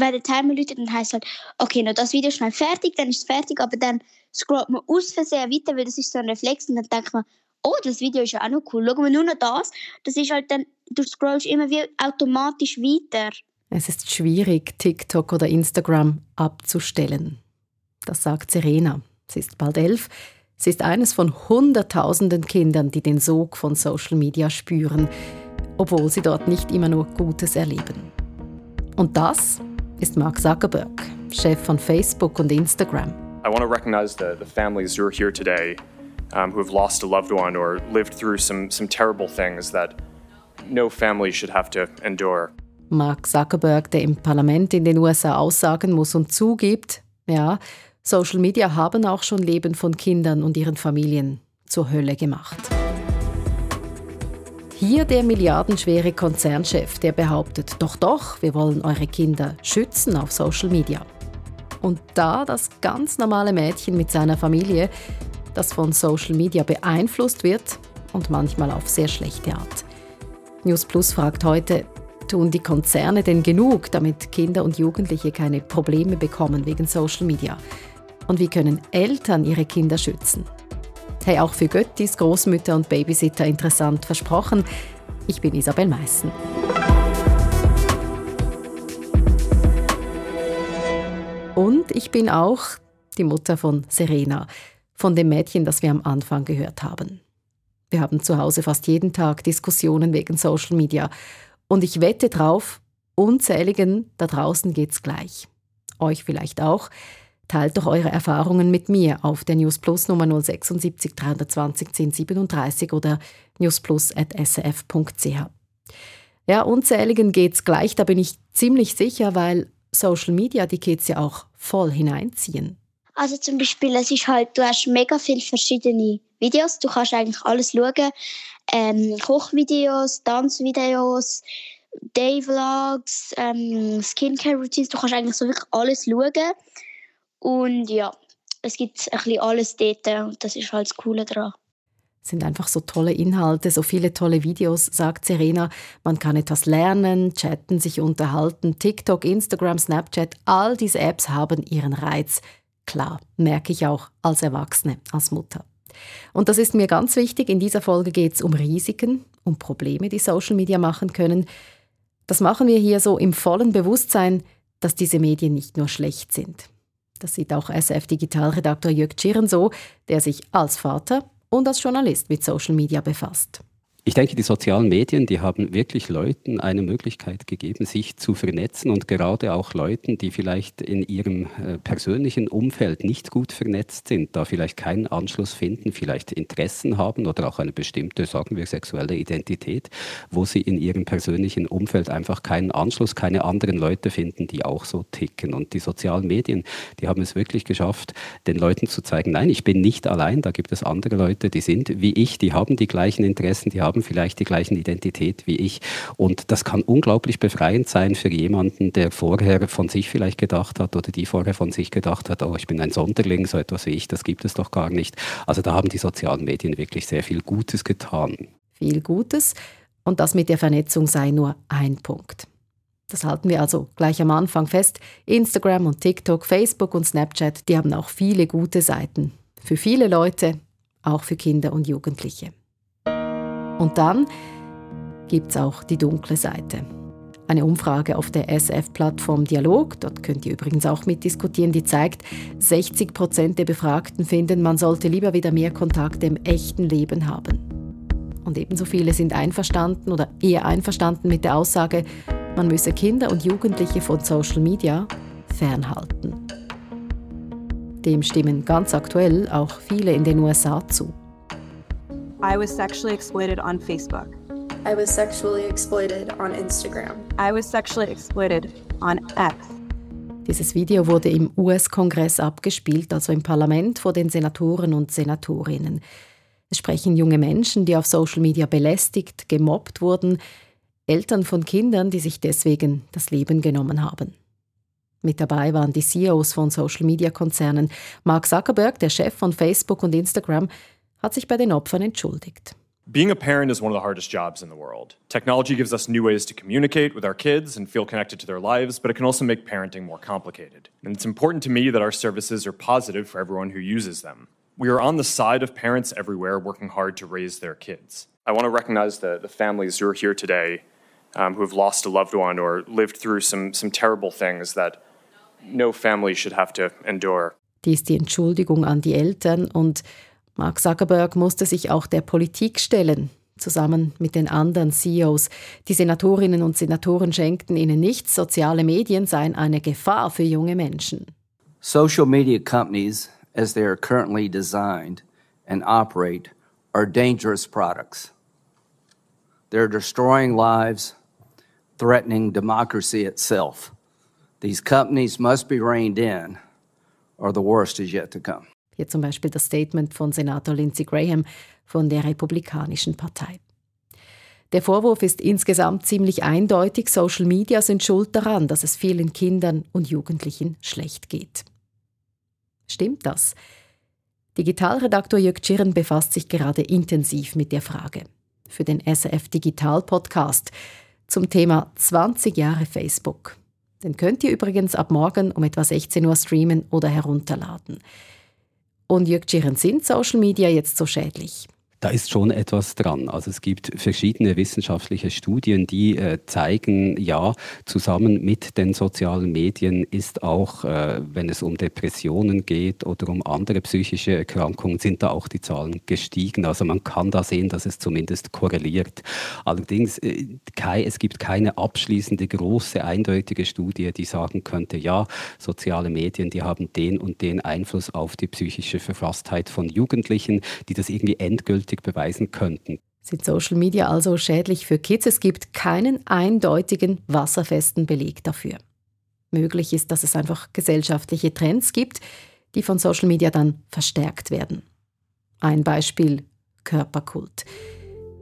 wenn der Timer läutet, dann heisst es halt, okay, noch das Video schnell fertig, dann ist es fertig, aber dann scrollt man aus Versehen weiter, weil das ist so ein Reflex und dann denkt man, oh, das Video ist ja auch noch cool, schauen wir nur noch das. Das ist halt dann, du scrollst immer wie automatisch weiter. Es ist schwierig, TikTok oder Instagram abzustellen. Das sagt Serena. Sie ist bald elf. Sie ist eines von Hunderttausenden Kindern, die den Sog von Social Media spüren, obwohl sie dort nicht immer nur Gutes erleben. Und das ist Mark Zuckerberg, Chef von Facebook und Instagram. I want to recognize the, the families who are here today um, who have lost a loved one or lived through some, some terrible things that no family should have to endure. Mark Zuckerberg, der im Parlament in den USA aussagen muss und zugibt, ja, Social Media haben auch schon Leben von Kindern und ihren Familien zur Hölle gemacht. Hier der milliardenschwere Konzernchef, der behauptet, doch, doch, wir wollen eure Kinder schützen auf Social Media. Und da das ganz normale Mädchen mit seiner Familie, das von Social Media beeinflusst wird und manchmal auf sehr schlechte Art. News Plus fragt heute, tun die Konzerne denn genug, damit Kinder und Jugendliche keine Probleme bekommen wegen Social Media? Und wie können Eltern ihre Kinder schützen? Hey, auch für Göttis, Großmütter und Babysitter interessant versprochen. Ich bin Isabel Meissen. Und ich bin auch die Mutter von Serena, von dem Mädchen, das wir am Anfang gehört haben. Wir haben zu Hause fast jeden Tag Diskussionen wegen Social Media. Und ich wette drauf, unzähligen da draußen geht's gleich. Euch vielleicht auch. Teilt doch eure Erfahrungen mit mir auf der News Plus Nummer 076 320 1037 oder newsplus.srf.ch. Ja, unzähligen geht's gleich, da bin ich ziemlich sicher, weil Social Media die Kids ja auch voll hineinziehen. Also zum Beispiel, es ist halt, du hast mega viele verschiedene Videos, du kannst eigentlich alles schauen. Ähm, Kochvideos, Tanzvideos, Day-Vlogs, ähm, Skincare-Routines, du kannst eigentlich so wirklich alles schauen. Und ja, es gibt ein bisschen alles dort und das ist halt das Coole daran. Es sind einfach so tolle Inhalte, so viele tolle Videos, sagt Serena. Man kann etwas lernen, chatten, sich unterhalten. TikTok, Instagram, Snapchat, all diese Apps haben ihren Reiz. Klar, merke ich auch als Erwachsene, als Mutter. Und das ist mir ganz wichtig. In dieser Folge geht es um Risiken, um Probleme, die Social Media machen können. Das machen wir hier so im vollen Bewusstsein, dass diese Medien nicht nur schlecht sind. Das sieht auch SF-Digitalredakteur Jörg Tschirren so, der sich als Vater und als Journalist mit Social Media befasst. Ich denke, die sozialen Medien, die haben wirklich Leuten eine Möglichkeit gegeben, sich zu vernetzen und gerade auch Leuten, die vielleicht in ihrem äh, persönlichen Umfeld nicht gut vernetzt sind, da vielleicht keinen Anschluss finden, vielleicht Interessen haben oder auch eine bestimmte, sagen wir, sexuelle Identität, wo sie in ihrem persönlichen Umfeld einfach keinen Anschluss, keine anderen Leute finden, die auch so ticken. Und die sozialen Medien, die haben es wirklich geschafft, den Leuten zu zeigen, nein, ich bin nicht allein, da gibt es andere Leute, die sind wie ich, die haben die gleichen Interessen, die haben haben vielleicht die gleichen Identität wie ich. Und das kann unglaublich befreiend sein für jemanden, der vorher von sich vielleicht gedacht hat oder die vorher von sich gedacht hat, oh, ich bin ein Sonderling, so etwas wie ich, das gibt es doch gar nicht. Also da haben die sozialen Medien wirklich sehr viel Gutes getan. Viel Gutes. Und das mit der Vernetzung sei nur ein Punkt. Das halten wir also gleich am Anfang fest. Instagram und TikTok, Facebook und Snapchat, die haben auch viele gute Seiten. Für viele Leute, auch für Kinder und Jugendliche. Und dann gibt es auch die dunkle Seite. Eine Umfrage auf der SF-Plattform Dialog, dort könnt ihr übrigens auch mitdiskutieren, die zeigt, 60 Prozent der Befragten finden, man sollte lieber wieder mehr Kontakte im echten Leben haben. Und ebenso viele sind einverstanden oder eher einverstanden mit der Aussage, man müsse Kinder und Jugendliche von Social Media fernhalten. Dem stimmen ganz aktuell auch viele in den USA zu. I was sexually exploited on Facebook. I was sexually exploited on Instagram. I was sexually exploited on X. Dieses Video wurde im US-Kongress abgespielt, also im Parlament vor den Senatoren und Senatorinnen. Es sprechen junge Menschen, die auf Social Media belästigt, gemobbt wurden, Eltern von Kindern, die sich deswegen das Leben genommen haben. Mit dabei waren die CEOs von Social-Media-Konzernen, Mark Zuckerberg, der Chef von Facebook und Instagram, hat sich bei den Opfern entschuldigt. Being a parent is one of the hardest jobs in the world. Technology gives us new ways to communicate with our kids and feel connected to their lives, but it can also make parenting more complicated. And it's important to me that our services are positive for everyone who uses them. We are on the side of parents everywhere working hard to raise their kids. I want to recognize the, the families who are here today um, who have lost a loved one or lived through some, some terrible things that no family should have to endure. Dies die Entschuldigung an die Eltern und Mark Zuckerberg musste sich auch der Politik stellen, zusammen mit den anderen CEOs. Die Senatorinnen und Senatoren schenkten ihnen nichts, soziale Medien seien eine Gefahr für junge Menschen. Social media companies, as they are currently designed and operate, are dangerous products. They're destroying lives, threatening democracy itself. These companies must be reined in, or the worst is yet to come. Hier zum Beispiel das Statement von Senator Lindsey Graham von der Republikanischen Partei. Der Vorwurf ist insgesamt ziemlich eindeutig. Social Media sind schuld daran, dass es vielen Kindern und Jugendlichen schlecht geht. Stimmt das? Digitalredaktor Jörg Tschirren befasst sich gerade intensiv mit der Frage. Für den SRF Digital Podcast zum Thema 20 Jahre Facebook. Den könnt ihr übrigens ab morgen um etwa 16 Uhr streamen oder herunterladen. Und Jörg Tschirren, sind Social Media jetzt so schädlich? Da ist schon etwas dran. Also es gibt verschiedene wissenschaftliche Studien, die äh, zeigen, ja, zusammen mit den sozialen Medien ist auch, äh, wenn es um Depressionen geht oder um andere psychische Erkrankungen, sind da auch die Zahlen gestiegen. Also man kann da sehen, dass es zumindest korreliert. Allerdings, äh, es gibt keine abschließende, große, eindeutige Studie, die sagen könnte, ja, soziale Medien, die haben den und den Einfluss auf die psychische Verfasstheit von Jugendlichen, die das irgendwie endgültig endgültig beweisen könnten. Sind Social Media also schädlich für Kids? Es gibt keinen eindeutigen, wasserfesten Beleg dafür. Möglich ist, dass es einfach gesellschaftliche Trends gibt, die von Social Media dann verstärkt werden. Ein Beispiel Körperkult.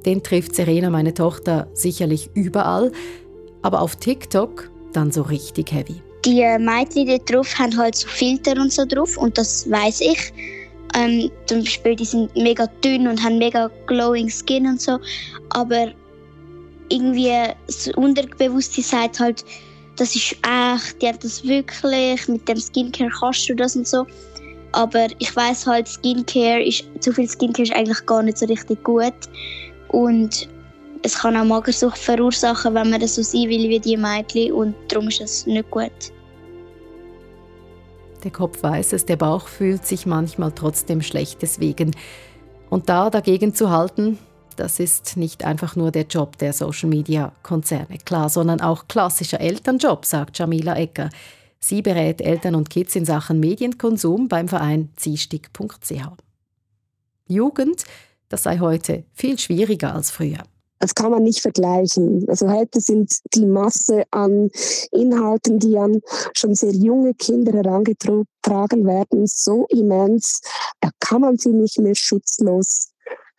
Den trifft Serena, meine Tochter, sicherlich überall, aber auf TikTok dann so richtig heavy. Die Mädchen die drauf haben halt so Filter und so drauf und das weiß ich. Ähm, zum Beispiel, die sind mega dünn und haben mega glowing Skin und so. Aber irgendwie das Unterbewusstsein sagt halt, das ist echt, die hat das wirklich, mit dem Skincare kannst du das und so. Aber ich weiß halt, Skincare ist, zu viel Skincare ist eigentlich gar nicht so richtig gut. Und es kann auch Magersucht verursachen, wenn man das so sein will wie die Mädchen. Und darum ist es nicht gut. Der Kopf weiß es, der Bauch fühlt sich manchmal trotzdem schlecht deswegen. Und da dagegen zu halten, das ist nicht einfach nur der Job der Social-Media-Konzerne, klar, sondern auch klassischer Elternjob, sagt Jamila Ecker. Sie berät Eltern und Kids in Sachen Medienkonsum beim Verein ziehstick.ch. Jugend, das sei heute viel schwieriger als früher. Das kann man nicht vergleichen. Also heute sind die Masse an Inhalten, die an schon sehr junge Kinder herangetragen werden, so immens, da kann man sie nicht mehr schutzlos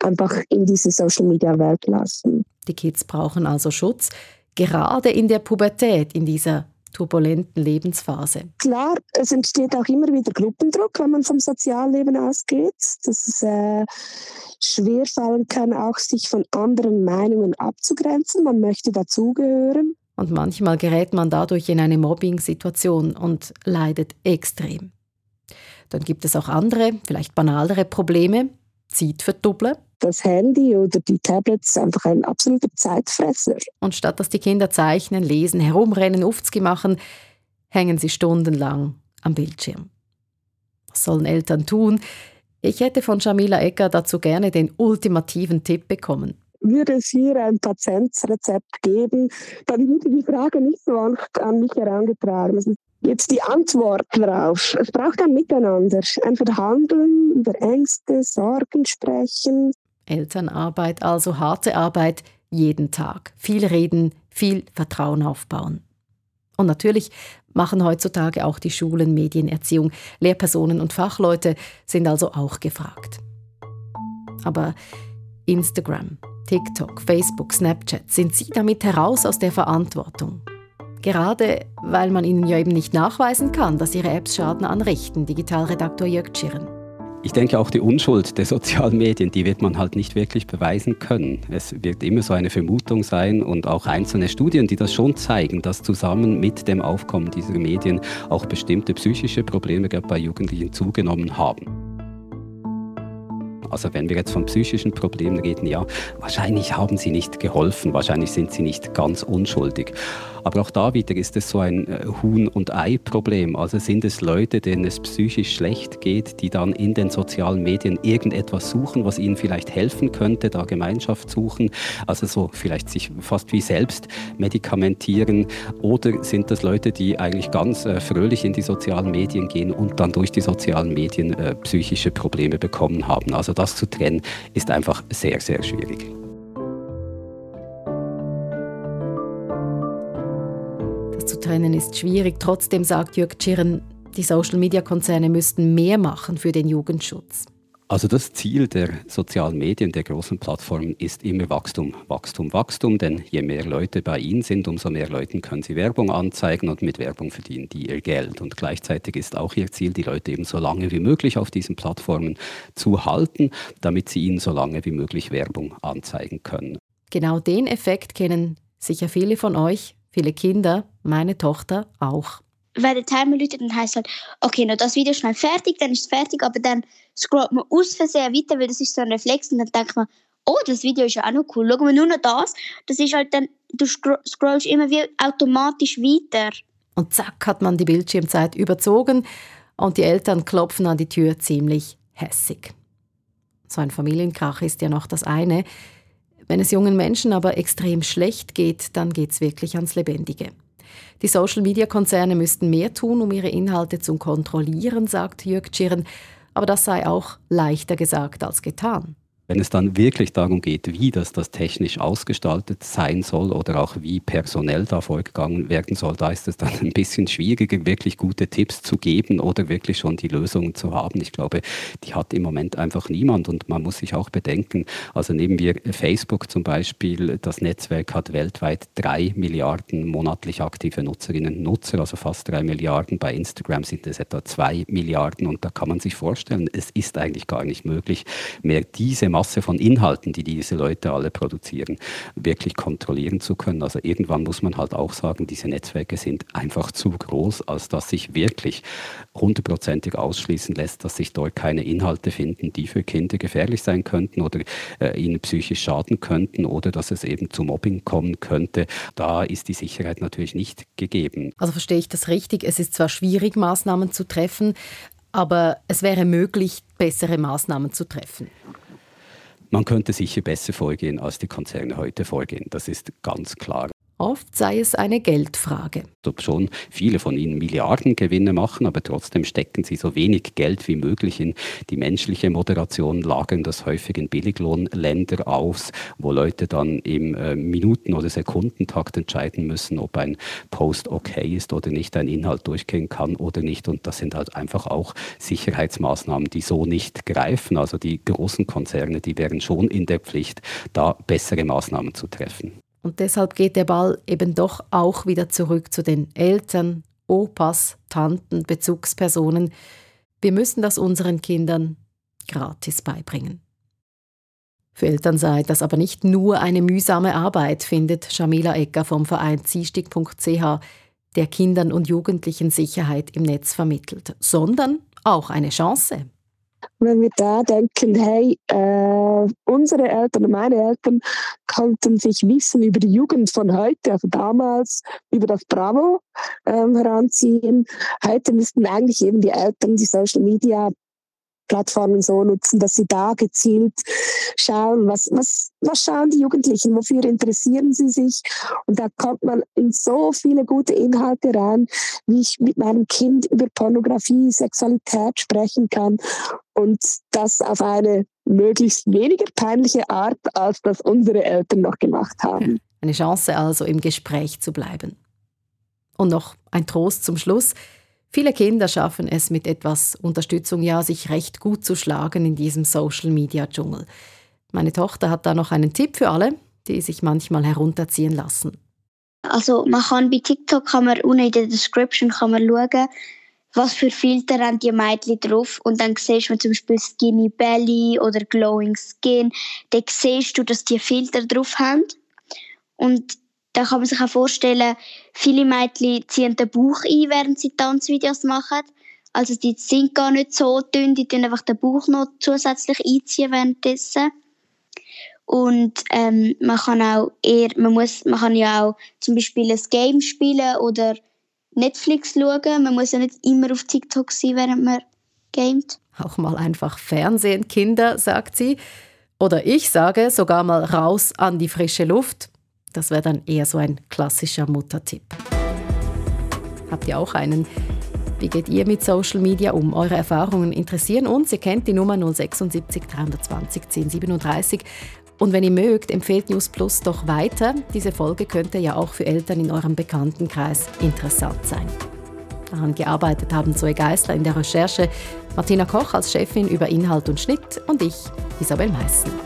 einfach in diese Social-Media-Welt lassen. Die Kids brauchen also Schutz, gerade in der Pubertät, in dieser turbulenten Lebensphase. Klar, es entsteht auch immer wieder Gruppendruck, wenn man vom Sozialleben ausgeht. Das ist äh, schwerfallen kann, auch sich von anderen Meinungen abzugrenzen. Man möchte dazugehören. Und manchmal gerät man dadurch in eine Mobbing-Situation und leidet extrem. Dann gibt es auch andere, vielleicht banalere Probleme. Zeitverdoppeln. Das Handy oder die Tablets einfach ein absoluter Zeitfresser. Und statt dass die Kinder zeichnen, lesen, herumrennen, Ufzgi machen, hängen sie stundenlang am Bildschirm. Was sollen Eltern tun? Ich hätte von Jamila Ecker dazu gerne den ultimativen Tipp bekommen. Würde es hier ein Patientsrezept geben, dann würde die Frage nicht so an mich herangetragen. Also jetzt die Antwort darauf. Es braucht ein Miteinander, ein Verhandeln über Ängste, Sorgen sprechen. Elternarbeit, also harte Arbeit, jeden Tag. Viel reden, viel Vertrauen aufbauen. Und natürlich machen heutzutage auch die Schulen Medienerziehung. Lehrpersonen und Fachleute sind also auch gefragt. Aber Instagram, TikTok, Facebook, Snapchat, sind Sie damit heraus aus der Verantwortung? Gerade weil man ihnen ja eben nicht nachweisen kann, dass ihre Apps Schaden anrichten, Digitalredaktor Jörg Tschirren. Ich denke auch die Unschuld der sozialen Medien, die wird man halt nicht wirklich beweisen können. Es wird immer so eine Vermutung sein und auch einzelne Studien, die das schon zeigen, dass zusammen mit dem Aufkommen dieser Medien auch bestimmte psychische Probleme bei Jugendlichen zugenommen haben. Also wenn wir jetzt von psychischen Problemen reden, ja, wahrscheinlich haben sie nicht geholfen, wahrscheinlich sind sie nicht ganz unschuldig. Aber auch da wieder ist es so ein äh, Huhn- und Ei-Problem. Also sind es Leute, denen es psychisch schlecht geht, die dann in den sozialen Medien irgendetwas suchen, was ihnen vielleicht helfen könnte, da Gemeinschaft suchen, also so vielleicht sich fast wie selbst medikamentieren. Oder sind das Leute, die eigentlich ganz äh, fröhlich in die sozialen Medien gehen und dann durch die sozialen Medien äh, psychische Probleme bekommen haben? Also das zu trennen ist einfach sehr, sehr schwierig. Trennen ist schwierig. Trotzdem sagt Jörg Tschirren, die Social-Media-Konzerne müssten mehr machen für den Jugendschutz. Also das Ziel der sozialen Medien, der großen Plattformen ist immer Wachstum, Wachstum, Wachstum, denn je mehr Leute bei ihnen sind, umso mehr Leuten können sie Werbung anzeigen und mit Werbung verdienen die ihr Geld. Und gleichzeitig ist auch ihr Ziel, die Leute eben so lange wie möglich auf diesen Plattformen zu halten, damit sie ihnen so lange wie möglich Werbung anzeigen können. Genau den Effekt kennen sicher viele von euch viele Kinder, meine Tochter auch. Wenn der Timer läutet, dann heisst es halt, okay, noch das Video ist schnell fertig, dann ist es fertig, aber dann scrollt man aus Versehen weiter, weil das ist so ein Reflex und dann denkt man, oh, das Video ist ja auch noch cool, schauen wir nur noch das. Das ist halt dann, du scrollst immer wie automatisch weiter. Und zack hat man die Bildschirmzeit überzogen und die Eltern klopfen an die Tür ziemlich hässig. So ein Familienkrach ist ja noch das eine. Wenn es jungen Menschen aber extrem schlecht geht, dann geht es wirklich ans Lebendige. Die Social-Media-Konzerne müssten mehr tun, um ihre Inhalte zu kontrollieren, sagt Jörg Tschirren, aber das sei auch leichter gesagt als getan. Wenn es dann wirklich darum geht, wie das, das technisch ausgestaltet sein soll oder auch wie personell da vorgegangen werden soll, da ist es dann ein bisschen schwieriger, wirklich gute Tipps zu geben oder wirklich schon die Lösungen zu haben. Ich glaube, die hat im Moment einfach niemand und man muss sich auch bedenken, also nehmen wir Facebook zum Beispiel, das Netzwerk hat weltweit drei Milliarden monatlich aktive Nutzerinnen und Nutzer, also fast drei Milliarden. Bei Instagram sind es etwa zwei Milliarden und da kann man sich vorstellen, es ist eigentlich gar nicht möglich, mehr diese Masse von Inhalten, die diese Leute alle produzieren, wirklich kontrollieren zu können. Also irgendwann muss man halt auch sagen, diese Netzwerke sind einfach zu groß, als dass sich wirklich hundertprozentig ausschließen lässt, dass sich dort keine Inhalte finden, die für Kinder gefährlich sein könnten oder äh, ihnen psychisch schaden könnten oder dass es eben zu Mobbing kommen könnte. Da ist die Sicherheit natürlich nicht gegeben. Also verstehe ich das richtig? Es ist zwar schwierig, Maßnahmen zu treffen, aber es wäre möglich, bessere Maßnahmen zu treffen. Man könnte sicher besser vorgehen, als die Konzerne heute vorgehen. Das ist ganz klar. Oft sei es eine Geldfrage. Ob schon viele von ihnen Milliardengewinne machen, aber trotzdem stecken sie so wenig Geld wie möglich in die menschliche Moderation, lagern das häufig in Billiglohnländer aus, wo Leute dann im äh, Minuten- oder Sekundentakt entscheiden müssen, ob ein Post okay ist oder nicht, ein Inhalt durchgehen kann oder nicht. Und das sind halt einfach auch Sicherheitsmaßnahmen, die so nicht greifen. Also die großen Konzerne, die wären schon in der Pflicht, da bessere Maßnahmen zu treffen. Und deshalb geht der Ball eben doch auch wieder zurück zu den Eltern, Opas, Tanten, Bezugspersonen. Wir müssen das unseren Kindern gratis beibringen. Für Eltern sei das aber nicht nur eine mühsame Arbeit, findet Shamila Ecker vom Verein Ziehstick.ch, der Kindern und Jugendlichen Sicherheit im Netz vermittelt, sondern auch eine Chance wenn wir da denken, hey, äh, unsere Eltern und meine Eltern konnten sich Wissen über die Jugend von heute, also damals, über das Bravo ähm, heranziehen. Heute müssten eigentlich eben die Eltern die Social Media Plattformen so nutzen, dass sie da gezielt schauen, was, was, was schauen die Jugendlichen, wofür interessieren sie sich. Und da kommt man in so viele gute Inhalte rein, wie ich mit meinem Kind über Pornografie, Sexualität sprechen kann. Und das auf eine möglichst weniger peinliche Art, als das unsere Eltern noch gemacht haben. Eine Chance also, im Gespräch zu bleiben. Und noch ein Trost zum Schluss. Viele Kinder schaffen es mit etwas Unterstützung ja, sich recht gut zu schlagen in diesem Social-Media-Dschungel. Meine Tochter hat da noch einen Tipp für alle, die sich manchmal herunterziehen lassen. Also man kann bei TikTok kann man unten in der Description kann man schauen, was für Filter haben die Mädchen drauf und dann siehst du zum Beispiel Skinny Belly oder Glowing Skin, dann siehst du, dass die Filter drauf haben und da kann man sich auch vorstellen, viele Mädchen ziehen den Bauch ein, während sie Tanzvideos machen. Also die sind gar nicht so dünn, die tun einfach den Bauch noch zusätzlich einziehen währenddessen. Und ähm, man kann auch eher, man muss, man kann ja auch zum Beispiel ein Game spielen oder Netflix schauen. Man muss ja nicht immer auf TikTok sein, während man gamet. Auch mal einfach Fernsehen, Kinder, sagt sie. Oder ich sage sogar mal raus an die frische Luft. Das wäre dann eher so ein klassischer Muttertipp. Habt ihr auch einen? Wie geht ihr mit Social Media um? Eure Erfahrungen interessieren uns. Ihr kennt die Nummer 076 320 1037. Und wenn ihr mögt, empfehlt News Plus doch weiter. Diese Folge könnte ja auch für Eltern in eurem Bekanntenkreis interessant sein. Daran gearbeitet haben Zoe Geisler in der Recherche, Martina Koch als Chefin über Inhalt und Schnitt und ich, Isabel Meissen.